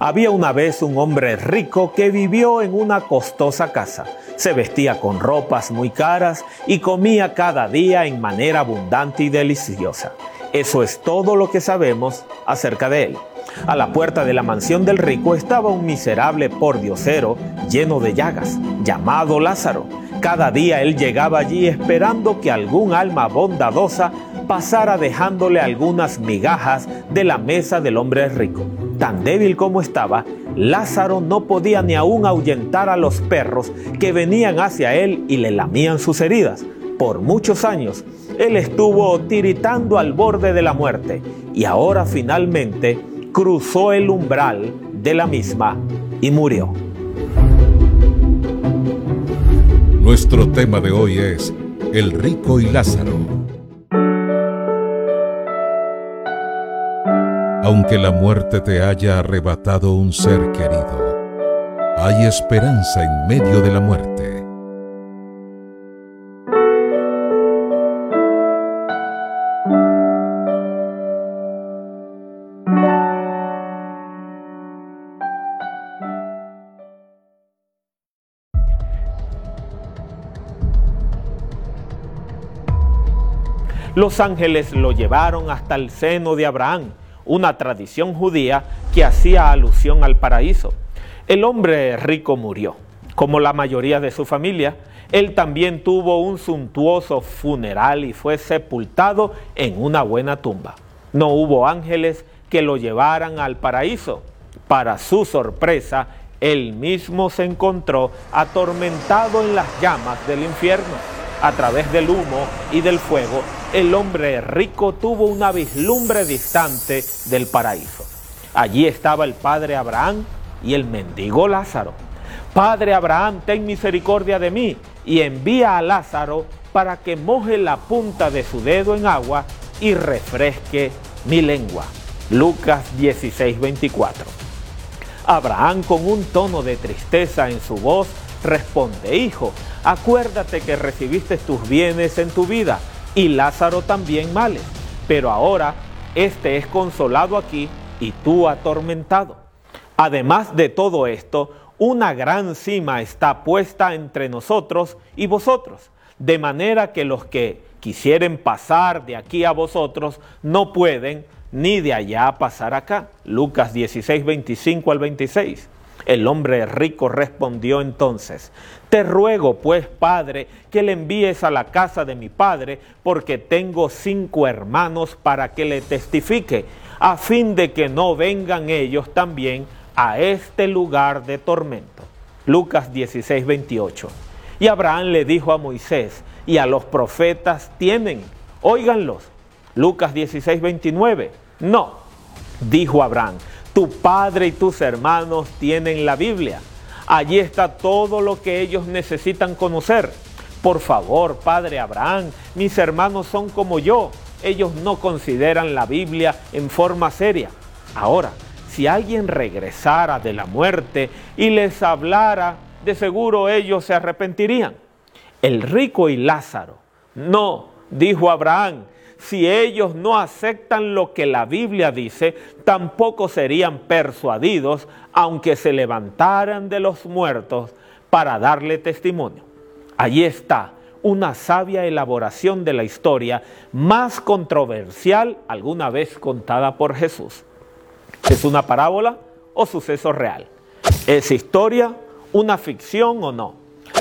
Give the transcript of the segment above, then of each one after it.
Había una vez un hombre rico que vivió en una costosa casa. Se vestía con ropas muy caras y comía cada día en manera abundante y deliciosa. Eso es todo lo que sabemos acerca de él. A la puerta de la mansión del rico estaba un miserable pordiosero lleno de llagas, llamado Lázaro. Cada día él llegaba allí esperando que algún alma bondadosa pasara dejándole algunas migajas de la mesa del hombre rico. Tan débil como estaba, Lázaro no podía ni aún ahuyentar a los perros que venían hacia él y le lamían sus heridas. Por muchos años, él estuvo tiritando al borde de la muerte y ahora finalmente cruzó el umbral de la misma y murió. Nuestro tema de hoy es El rico y Lázaro. Aunque la muerte te haya arrebatado un ser querido, hay esperanza en medio de la muerte. Los ángeles lo llevaron hasta el seno de Abraham, una tradición judía que hacía alusión al paraíso. El hombre rico murió. Como la mayoría de su familia, él también tuvo un suntuoso funeral y fue sepultado en una buena tumba. No hubo ángeles que lo llevaran al paraíso. Para su sorpresa, él mismo se encontró atormentado en las llamas del infierno. A través del humo y del fuego, el hombre rico tuvo una vislumbre distante del paraíso. Allí estaba el padre Abraham y el mendigo Lázaro. Padre Abraham, ten misericordia de mí y envía a Lázaro para que moje la punta de su dedo en agua y refresque mi lengua. Lucas 16, 24. Abraham con un tono de tristeza en su voz responde, hijo, acuérdate que recibiste tus bienes en tu vida y Lázaro también males, pero ahora este es consolado aquí y tú atormentado. Además de todo esto, una gran cima está puesta entre nosotros y vosotros, de manera que los que quisieren pasar de aquí a vosotros no pueden, ni de allá pasar acá. Lucas 16, 25 al 26. El hombre rico respondió entonces, Te ruego pues, Padre, que le envíes a la casa de mi Padre, porque tengo cinco hermanos para que le testifique, a fin de que no vengan ellos también a este lugar de tormento. Lucas 16, 28. Y Abraham le dijo a Moisés, y a los profetas tienen, óiganlos. Lucas 16, 29. No, dijo Abraham, tu padre y tus hermanos tienen la Biblia. Allí está todo lo que ellos necesitan conocer. Por favor, Padre Abraham, mis hermanos son como yo. Ellos no consideran la Biblia en forma seria. Ahora, si alguien regresara de la muerte y les hablara, de seguro ellos se arrepentirían. El rico y Lázaro. No, dijo Abraham, si ellos no aceptan lo que la Biblia dice, tampoco serían persuadidos aunque se levantaran de los muertos para darle testimonio. Allí está una sabia elaboración de la historia más controversial alguna vez contada por Jesús. ¿Es una parábola o suceso real? ¿Es historia una ficción o no?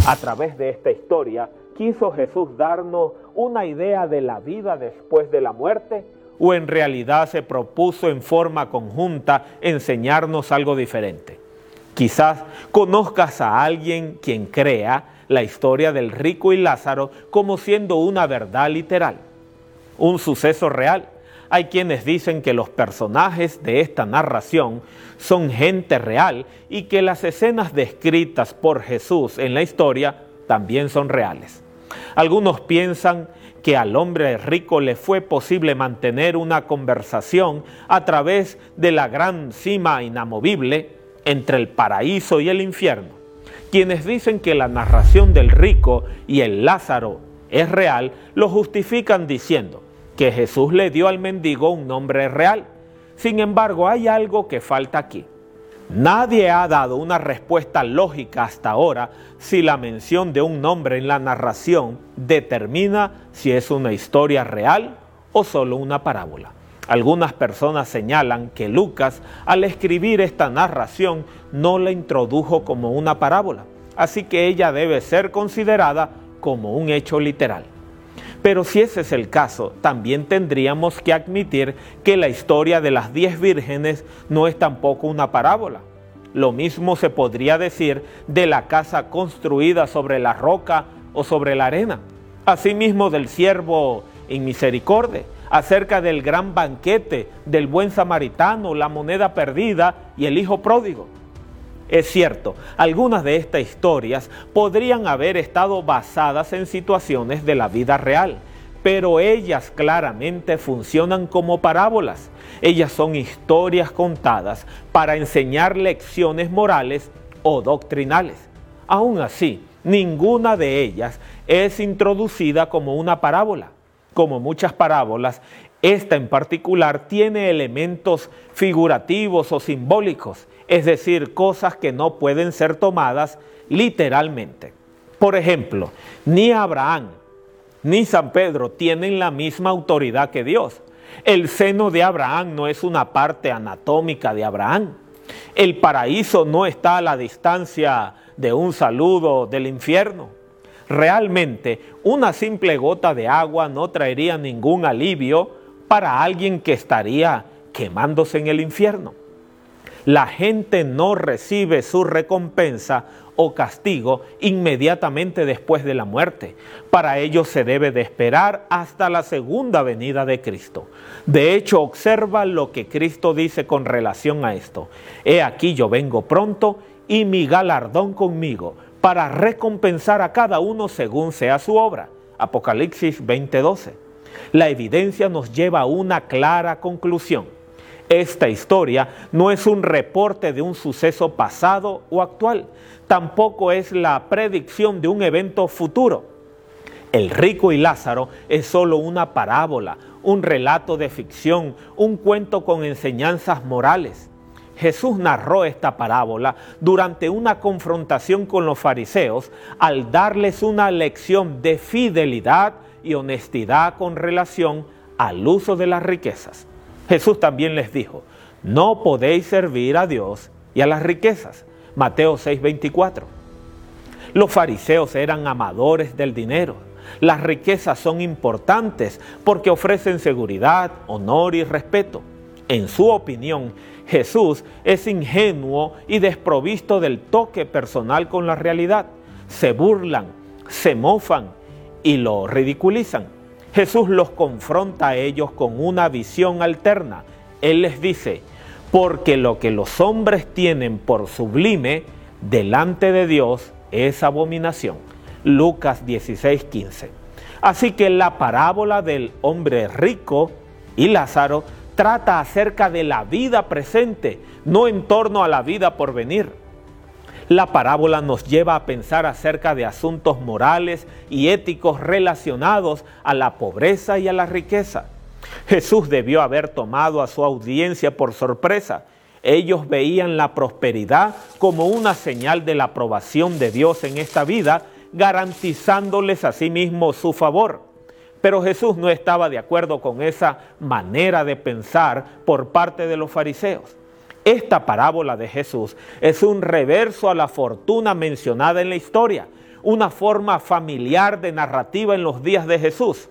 A través de esta historia ¿Quiso Jesús darnos una idea de la vida después de la muerte? ¿O en realidad se propuso en forma conjunta enseñarnos algo diferente? Quizás conozcas a alguien quien crea la historia del rico y Lázaro como siendo una verdad literal, un suceso real. Hay quienes dicen que los personajes de esta narración son gente real y que las escenas descritas por Jesús en la historia también son reales. Algunos piensan que al hombre rico le fue posible mantener una conversación a través de la gran cima inamovible entre el paraíso y el infierno. Quienes dicen que la narración del rico y el Lázaro es real, lo justifican diciendo que Jesús le dio al mendigo un nombre real. Sin embargo, hay algo que falta aquí. Nadie ha dado una respuesta lógica hasta ahora si la mención de un nombre en la narración determina si es una historia real o solo una parábola. Algunas personas señalan que Lucas al escribir esta narración no la introdujo como una parábola, así que ella debe ser considerada como un hecho literal. Pero si ese es el caso, también tendríamos que admitir que la historia de las diez vírgenes no es tampoco una parábola. Lo mismo se podría decir de la casa construida sobre la roca o sobre la arena. Asimismo del siervo en misericordia, acerca del gran banquete, del buen samaritano, la moneda perdida y el hijo pródigo. Es cierto, algunas de estas historias podrían haber estado basadas en situaciones de la vida real, pero ellas claramente funcionan como parábolas. Ellas son historias contadas para enseñar lecciones morales o doctrinales. Aún así, ninguna de ellas es introducida como una parábola. Como muchas parábolas, esta en particular tiene elementos figurativos o simbólicos es decir, cosas que no pueden ser tomadas literalmente. Por ejemplo, ni Abraham ni San Pedro tienen la misma autoridad que Dios. El seno de Abraham no es una parte anatómica de Abraham. El paraíso no está a la distancia de un saludo del infierno. Realmente, una simple gota de agua no traería ningún alivio para alguien que estaría quemándose en el infierno la gente no recibe su recompensa o castigo inmediatamente después de la muerte. Para ello se debe de esperar hasta la segunda venida de Cristo. De hecho, observa lo que Cristo dice con relación a esto. He aquí yo vengo pronto y mi galardón conmigo para recompensar a cada uno según sea su obra. Apocalipsis 20:12. La evidencia nos lleva a una clara conclusión esta historia no es un reporte de un suceso pasado o actual, tampoco es la predicción de un evento futuro. El rico y Lázaro es solo una parábola, un relato de ficción, un cuento con enseñanzas morales. Jesús narró esta parábola durante una confrontación con los fariseos al darles una lección de fidelidad y honestidad con relación al uso de las riquezas. Jesús también les dijo, no podéis servir a Dios y a las riquezas. Mateo 6:24. Los fariseos eran amadores del dinero. Las riquezas son importantes porque ofrecen seguridad, honor y respeto. En su opinión, Jesús es ingenuo y desprovisto del toque personal con la realidad. Se burlan, se mofan y lo ridiculizan. Jesús los confronta a ellos con una visión alterna. Él les dice, porque lo que los hombres tienen por sublime delante de Dios es abominación. Lucas 16:15. Así que la parábola del hombre rico y Lázaro trata acerca de la vida presente, no en torno a la vida por venir. La parábola nos lleva a pensar acerca de asuntos morales y éticos relacionados a la pobreza y a la riqueza. Jesús debió haber tomado a su audiencia por sorpresa. Ellos veían la prosperidad como una señal de la aprobación de Dios en esta vida, garantizándoles a sí mismo su favor. Pero Jesús no estaba de acuerdo con esa manera de pensar por parte de los fariseos. Esta parábola de Jesús es un reverso a la fortuna mencionada en la historia, una forma familiar de narrativa en los días de Jesús.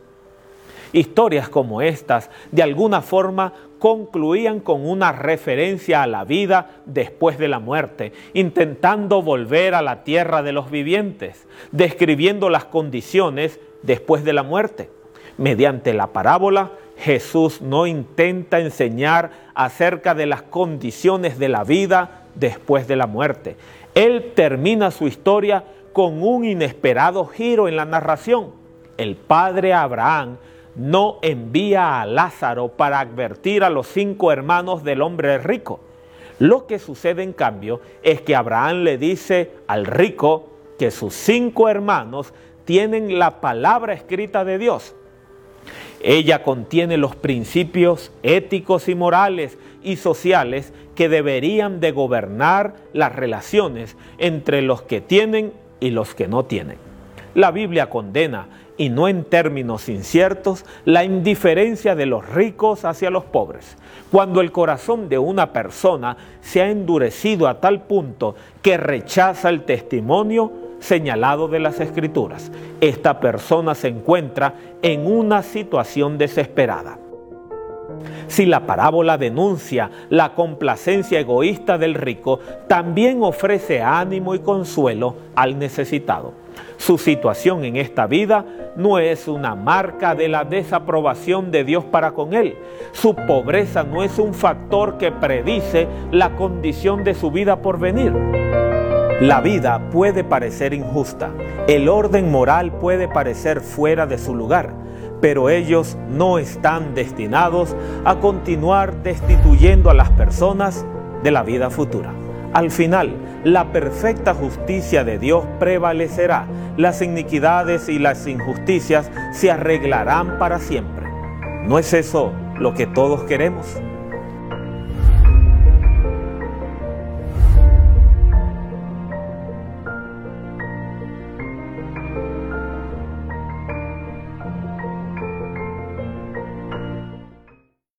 Historias como estas de alguna forma concluían con una referencia a la vida después de la muerte, intentando volver a la tierra de los vivientes, describiendo las condiciones después de la muerte. Mediante la parábola, Jesús no intenta enseñar acerca de las condiciones de la vida después de la muerte. Él termina su historia con un inesperado giro en la narración. El padre Abraham no envía a Lázaro para advertir a los cinco hermanos del hombre rico. Lo que sucede en cambio es que Abraham le dice al rico que sus cinco hermanos tienen la palabra escrita de Dios Ella contiene los principios éticos y morales y sociales que deberían de gobernar las relaciones entre los que tienen y los que no tienen. La Biblia condena, y no en términos inciertos, la indiferencia de los ricos hacia los pobres. Cuando el corazón de una persona se ha endurecido a tal punto que rechaza el testimonio señalado de las escrituras, esta persona se encuentra en una situación desesperada. Si la parábola denuncia la complacencia egoísta del rico, también ofrece ánimo y consuelo al necesitado. Su situación en esta vida no es una marca de la desaprobación de Dios para con él. Su pobreza no es un factor que predice la condición de su vida por venir. La vida puede parecer injusta, el orden moral puede parecer fuera de su lugar, pero ellos no están destinados a continuar destituyendo a las personas de la vida futura. Al final, la perfecta justicia de Dios prevalecerá, las iniquidades y las injusticias se arreglarán para siempre. ¿No es eso lo que todos queremos?